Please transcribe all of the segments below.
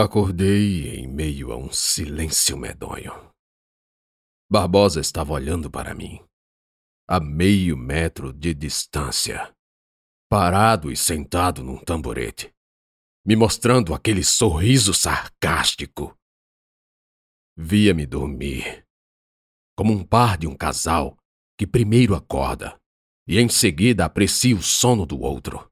Acordei em meio a um silêncio medonho. Barbosa estava olhando para mim, a meio metro de distância, parado e sentado num tamborete, me mostrando aquele sorriso sarcástico. Via-me dormir, como um par de um casal que primeiro acorda e em seguida aprecia o sono do outro.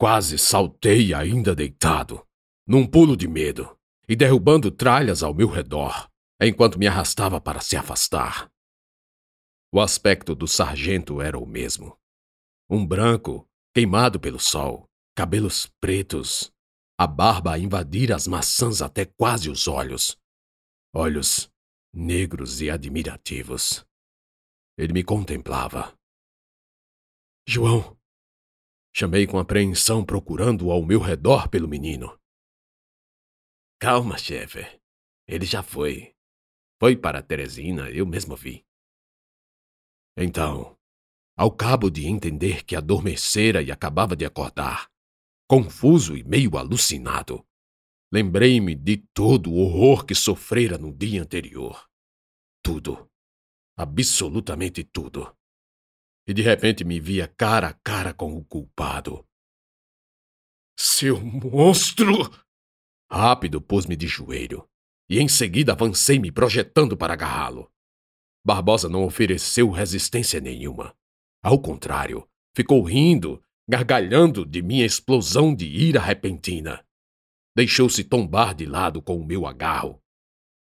Quase saltei ainda deitado num pulo de medo e derrubando tralhas ao meu redor, enquanto me arrastava para se afastar. O aspecto do sargento era o mesmo. Um branco, queimado pelo sol, cabelos pretos, a barba a invadir as maçãs até quase os olhos. Olhos negros e admirativos. Ele me contemplava. João! Chamei com apreensão, procurando ao meu redor pelo menino. Calma, chefe. Ele já foi. Foi para Teresina, eu mesmo vi. Então, ao cabo de entender que adormecera e acabava de acordar, confuso e meio alucinado, lembrei-me de todo o horror que sofrera no dia anterior. Tudo. Absolutamente tudo. E de repente me via cara a cara com o culpado. Seu monstro! Rápido pus-me de joelho e em seguida avancei me projetando para agarrá-lo. Barbosa não ofereceu resistência nenhuma. Ao contrário, ficou rindo, gargalhando de minha explosão de ira repentina. Deixou-se tombar de lado com o meu agarro.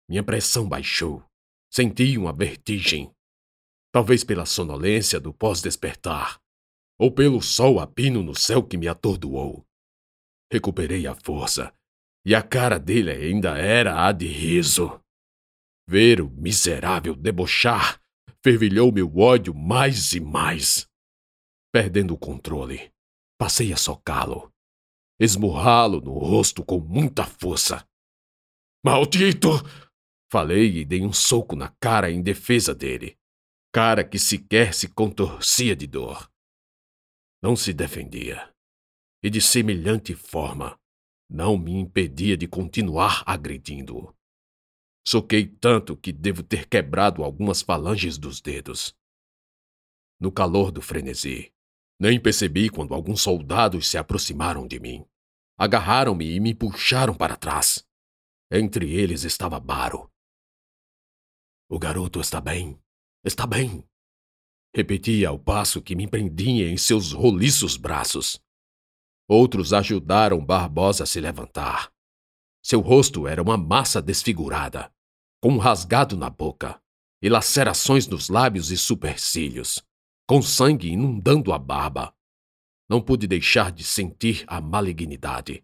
Minha pressão baixou. Senti uma vertigem. Talvez pela sonolência do pós-despertar, ou pelo sol a pino no céu que me atordoou. Recuperei a força e a cara dele ainda era a de riso. Ver o miserável debochar fervilhou meu ódio mais e mais. Perdendo o controle, passei a socá-lo, esmurrá-lo no rosto com muita força. Maldito! Falei e dei um soco na cara em defesa dele, cara que sequer se contorcia de dor. Não se defendia. E de semelhante forma, não me impedia de continuar agredindo-o. Soquei tanto que devo ter quebrado algumas falanges dos dedos. No calor do frenesi, nem percebi quando alguns soldados se aproximaram de mim. Agarraram-me e me puxaram para trás. Entre eles estava Baro. O garoto está bem, está bem. Repetia ao passo que me prendia em seus roliços braços. Outros ajudaram Barbosa a se levantar. Seu rosto era uma massa desfigurada, com um rasgado na boca e lacerações nos lábios e supercílios, com sangue inundando a barba. Não pude deixar de sentir a malignidade,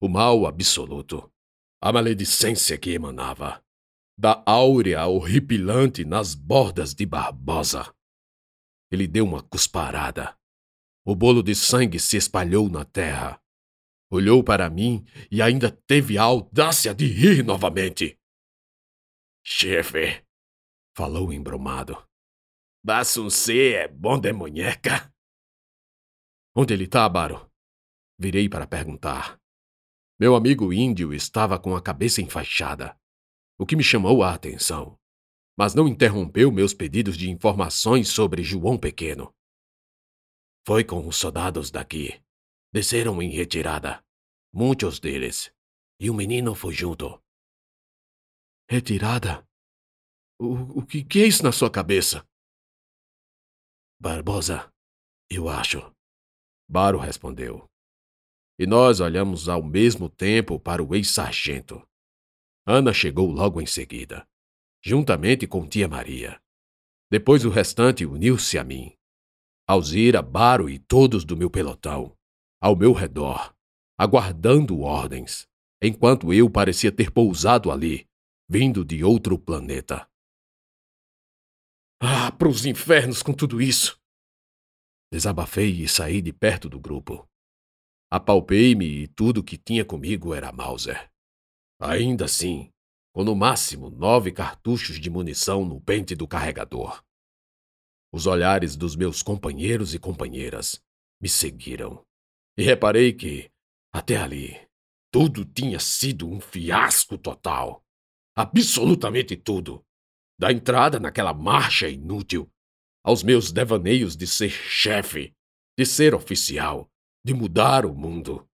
o mal absoluto, a maledicência que emanava da áurea horripilante nas bordas de Barbosa. Ele deu uma cusparada o bolo de sangue se espalhou na terra. Olhou para mim e ainda teve a audácia de rir novamente. Chefe, falou embromado. Bassuncê é bom de munheca. Onde ele está, Baro? Virei para perguntar. Meu amigo índio estava com a cabeça enfaixada, o que me chamou a atenção, mas não interrompeu meus pedidos de informações sobre João Pequeno. Foi com os soldados daqui. Desceram em retirada. Muitos deles. E o menino foi junto. Retirada? O, o que, que é isso na sua cabeça? Barbosa, eu acho. Baro respondeu. E nós olhamos ao mesmo tempo para o ex-sargento. Ana chegou logo em seguida, juntamente com tia Maria. Depois o restante uniu-se a mim. Alzira, Baro e todos do meu pelotão, ao meu redor, aguardando ordens, enquanto eu parecia ter pousado ali, vindo de outro planeta. Ah, para os infernos com tudo isso! Desabafei e saí de perto do grupo. Apalpei-me e tudo que tinha comigo era Mauser. Ainda assim, com no máximo nove cartuchos de munição no pente do carregador. Os olhares dos meus companheiros e companheiras me seguiram. E reparei que, até ali, tudo tinha sido um fiasco total. Absolutamente tudo. Da entrada naquela marcha inútil, aos meus devaneios de ser chefe, de ser oficial, de mudar o mundo.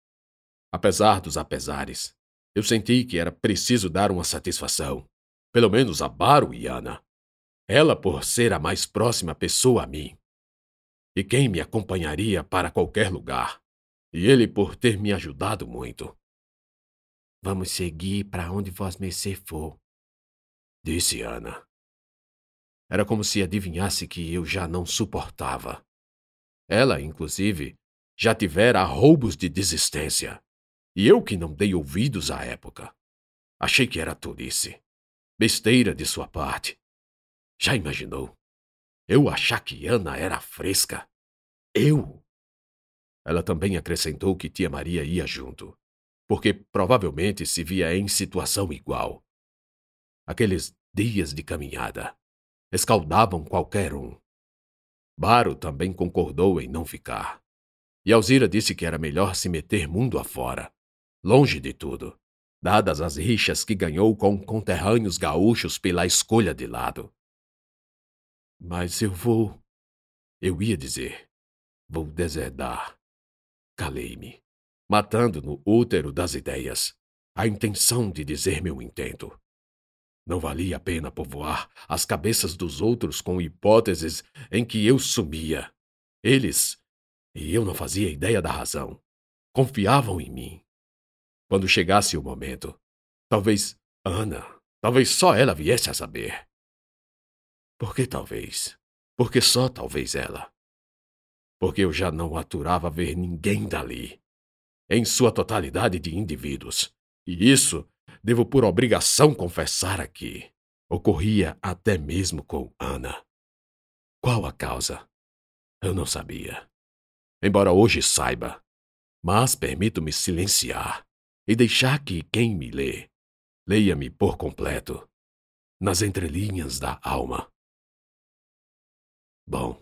Apesar dos apesares, eu senti que era preciso dar uma satisfação, pelo menos a Baru e Ana. Ela por ser a mais próxima pessoa a mim. E quem me acompanharia para qualquer lugar. E ele por ter me ajudado muito. Vamos seguir para onde Vós Mercê for, disse Ana. Era como se adivinhasse que eu já não suportava. Ela, inclusive, já tivera roubos de desistência. E eu que não dei ouvidos à época. Achei que era tolice. Besteira de sua parte. Já imaginou? Eu achar que Ana era fresca. Eu! Ela também acrescentou que tia Maria ia junto, porque provavelmente se via em situação igual. Aqueles dias de caminhada escaldavam qualquer um. Baro também concordou em não ficar. E Alzira disse que era melhor se meter mundo afora, longe de tudo, dadas as rixas que ganhou com conterrâneos gaúchos pela escolha de lado. Mas eu vou. Eu ia dizer. Vou deserdar. Calei-me, matando no útero das ideias a intenção de dizer meu intento. Não valia a pena povoar as cabeças dos outros com hipóteses em que eu sumia. Eles, e eu não fazia ideia da razão, confiavam em mim. Quando chegasse o momento, talvez Ana, talvez só ela viesse a saber. Por que talvez? Porque só talvez ela. Porque eu já não aturava ver ninguém dali, em sua totalidade de indivíduos. E isso, devo por obrigação confessar aqui, ocorria até mesmo com Ana. Qual a causa? Eu não sabia. Embora hoje saiba, mas permito-me silenciar e deixar que quem me lê leia-me por completo, nas entrelinhas da alma. Bom,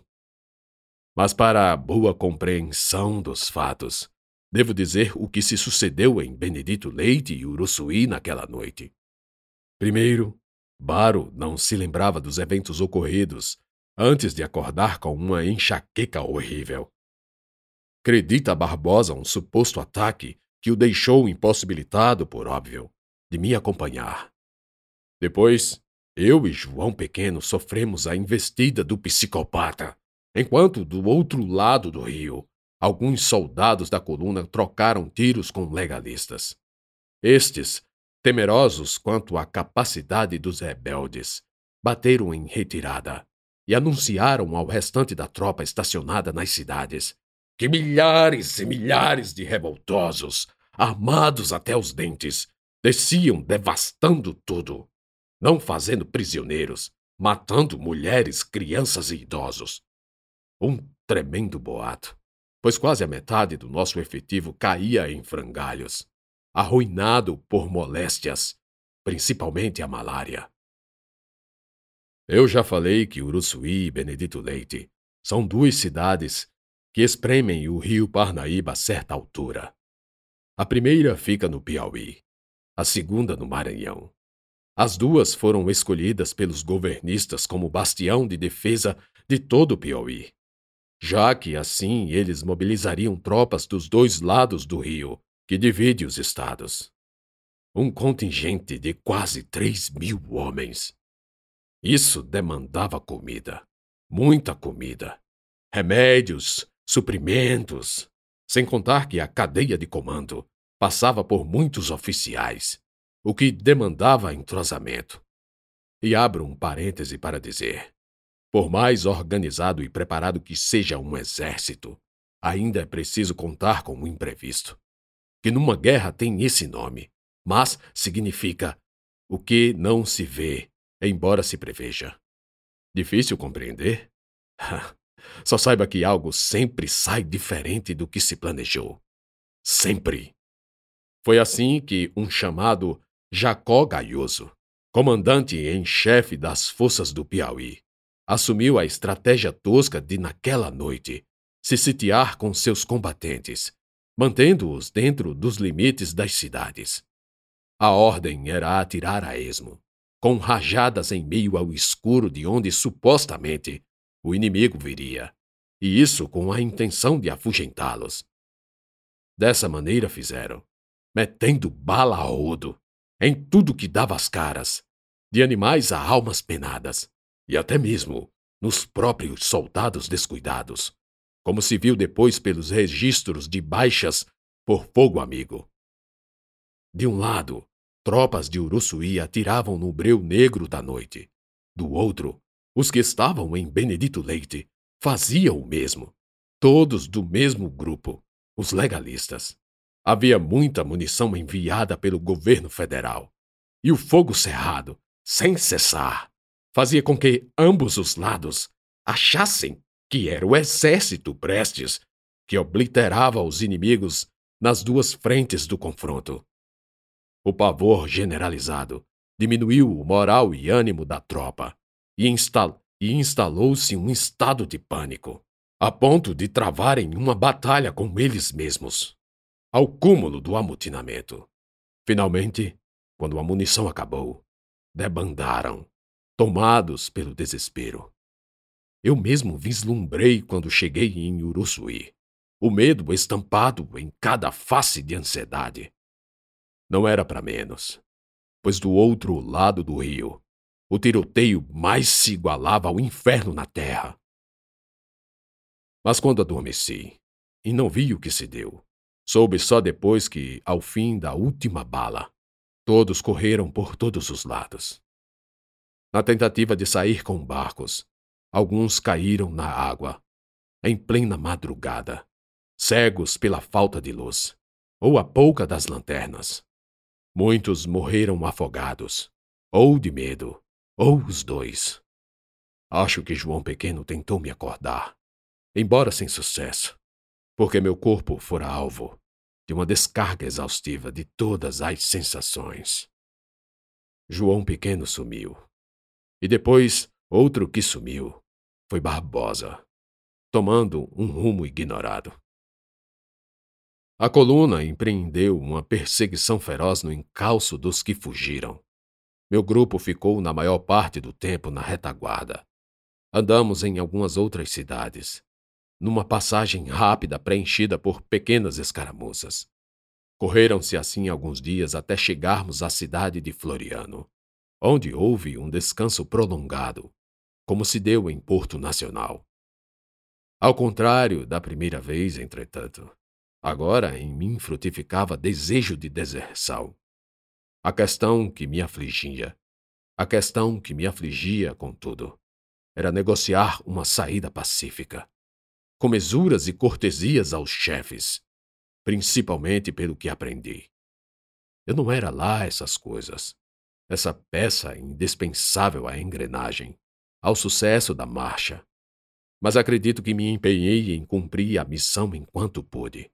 mas para a boa compreensão dos fatos, devo dizer o que se sucedeu em Benedito Leite e Uruçuí naquela noite. Primeiro, Baro não se lembrava dos eventos ocorridos antes de acordar com uma enxaqueca horrível. Acredita Barbosa um suposto ataque que o deixou impossibilitado, por óbvio, de me acompanhar. Depois, eu e João Pequeno sofremos a investida do psicopata, enquanto do outro lado do rio, alguns soldados da coluna trocaram tiros com legalistas. Estes, temerosos quanto à capacidade dos rebeldes, bateram em retirada e anunciaram ao restante da tropa estacionada nas cidades que milhares e milhares de revoltosos armados até os dentes, desciam devastando tudo, não fazendo prisioneiros, matando mulheres, crianças e idosos. Um tremendo boato, pois quase a metade do nosso efetivo caía em frangalhos, arruinado por moléstias, principalmente a malária. Eu já falei que Uruçuí e Benedito Leite são duas cidades que espremem o rio Parnaíba a certa altura. A primeira fica no Piauí, a segunda no Maranhão. As duas foram escolhidas pelos governistas como bastião de defesa de todo o Piauí, já que assim eles mobilizariam tropas dos dois lados do rio, que divide os estados. Um contingente de quase três mil homens. Isso demandava comida, muita comida, remédios, suprimentos, sem contar que a cadeia de comando passava por muitos oficiais, o que demandava entrosamento. E abro um parêntese para dizer: por mais organizado e preparado que seja um exército, ainda é preciso contar com o imprevisto. Que numa guerra tem esse nome, mas significa o que não se vê, embora se preveja. Difícil compreender? Só saiba que algo sempre sai diferente do que se planejou. Sempre. Foi assim que um chamado Jacó Gaioso, comandante em chefe das forças do Piauí, assumiu a estratégia tosca de, naquela noite, se sitiar com seus combatentes mantendo-os dentro dos limites das cidades. A ordem era atirar a esmo, com rajadas em meio ao escuro de onde supostamente o inimigo viria, e isso com a intenção de afugentá-los. Dessa maneira fizeram, metendo bala a rodo, em tudo que dava as caras, de animais a almas penadas, e até mesmo nos próprios soldados descuidados, como se viu depois pelos registros de baixas por fogo amigo. De um lado, tropas de Uruçuí atiravam no breu negro da noite. Do outro, os que estavam em Benedito Leite faziam o mesmo. Todos do mesmo grupo, os legalistas. Havia muita munição enviada pelo governo federal. E o fogo cerrado, sem cessar, fazia com que ambos os lados achassem que era o exército Prestes que obliterava os inimigos nas duas frentes do confronto. O pavor generalizado diminuiu o moral e ânimo da tropa e, e instalou-se um estado de pânico, a ponto de travarem uma batalha com eles mesmos, ao cúmulo do amotinamento. Finalmente, quando a munição acabou, debandaram, tomados pelo desespero. Eu mesmo vislumbrei quando cheguei em Uruçuí o medo estampado em cada face de ansiedade. Não era para menos, pois do outro lado do rio, o tiroteio mais se igualava ao inferno na terra. Mas quando adormeci e não vi o que se deu, soube só depois que, ao fim da última bala, todos correram por todos os lados. Na tentativa de sair com barcos, alguns caíram na água, em plena madrugada, cegos pela falta de luz, ou a pouca das lanternas. Muitos morreram afogados, ou de medo, ou os dois. Acho que João Pequeno tentou me acordar, embora sem sucesso, porque meu corpo fora alvo de uma descarga exaustiva de todas as sensações. João Pequeno sumiu. E depois outro que sumiu foi Barbosa, tomando um rumo ignorado. A coluna empreendeu uma perseguição feroz no encalço dos que fugiram. Meu grupo ficou na maior parte do tempo na retaguarda. Andamos em algumas outras cidades, numa passagem rápida preenchida por pequenas escaramuças. Correram-se assim alguns dias até chegarmos à cidade de Floriano, onde houve um descanso prolongado, como se deu em Porto Nacional. Ao contrário da primeira vez, entretanto, Agora em mim frutificava desejo de deserção. A questão que me afligia, a questão que me afligia, contudo, era negociar uma saída pacífica, com mesuras e cortesias aos chefes, principalmente pelo que aprendi. Eu não era lá essas coisas, essa peça indispensável à engrenagem, ao sucesso da marcha. Mas acredito que me empenhei em cumprir a missão enquanto pude.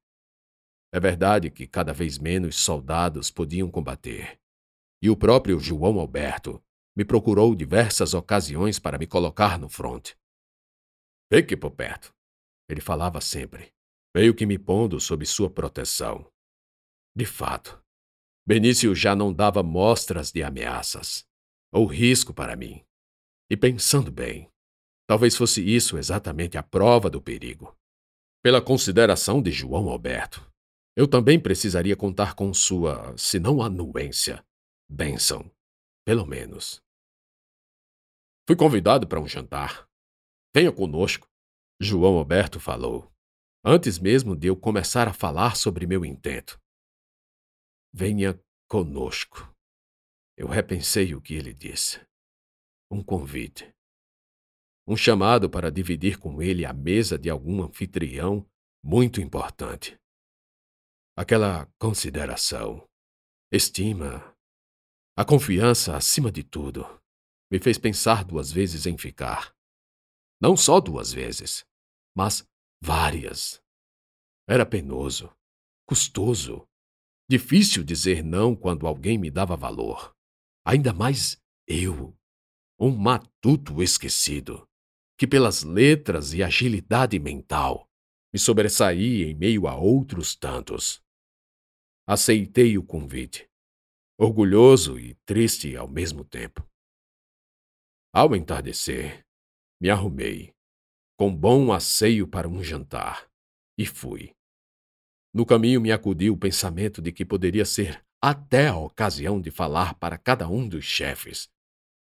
É verdade que cada vez menos soldados podiam combater. E o próprio João Alberto me procurou diversas ocasiões para me colocar no fronte. Fique por perto. Ele falava sempre, meio que me pondo sob sua proteção. De fato, Benício já não dava mostras de ameaças ou risco para mim. E pensando bem, talvez fosse isso exatamente a prova do perigo. Pela consideração de João Alberto, eu também precisaria contar com sua, se não anuência, bênção, pelo menos. Fui convidado para um jantar. Venha conosco, João Alberto falou, antes mesmo de eu começar a falar sobre meu intento. Venha conosco. Eu repensei o que ele disse. Um convite. Um chamado para dividir com ele a mesa de algum anfitrião muito importante aquela consideração, estima, a confiança acima de tudo, me fez pensar duas vezes em ficar. Não só duas vezes, mas várias. Era penoso, custoso, difícil dizer não quando alguém me dava valor. Ainda mais eu, um matuto esquecido, que pelas letras e agilidade mental Me sobressaí em meio a outros tantos. Aceitei o convite, orgulhoso e triste ao mesmo tempo. Ao entardecer, me arrumei, com bom asseio para um jantar, e fui. No caminho me acudiu o pensamento de que poderia ser até a ocasião de falar para cada um dos chefes,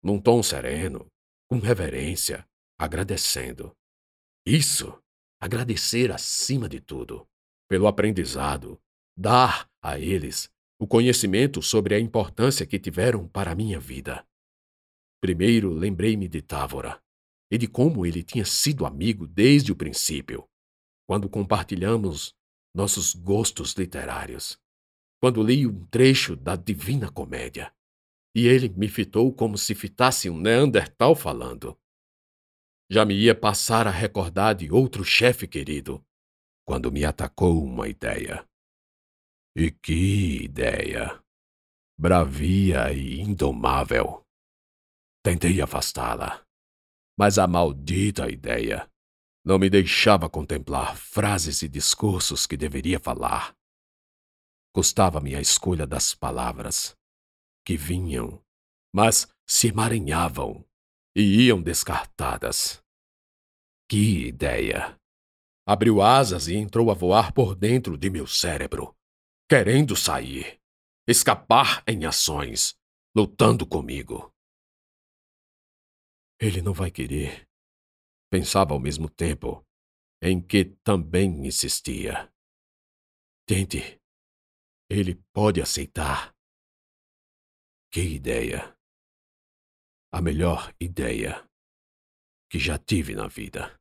num tom sereno, com reverência, agradecendo. Isso, agradecer acima de tudo, pelo aprendizado, dar a eles o conhecimento sobre a importância que tiveram para a minha vida. Primeiro lembrei-me de Távora e de como ele tinha sido amigo desde o princípio, quando compartilhamos nossos gostos literários. Quando li um trecho da Divina Comédia, e ele me fitou como se fitasse um Neandertal falando. Já me ia passar a recordar de outro chefe querido, quando me atacou uma ideia. E que ideia! Bravia e indomável. Tentei afastá-la, mas a maldita ideia não me deixava contemplar frases e discursos que deveria falar. Custava-me a escolha das palavras, que vinham, mas se emaranhavam e iam descartadas. Que ideia! Abriu asas e entrou a voar por dentro de meu cérebro, querendo sair, escapar em ações, lutando comigo. Ele não vai querer, pensava ao mesmo tempo, em que também insistia. Tente. Ele pode aceitar. Que ideia! A melhor ideia que já tive na vida.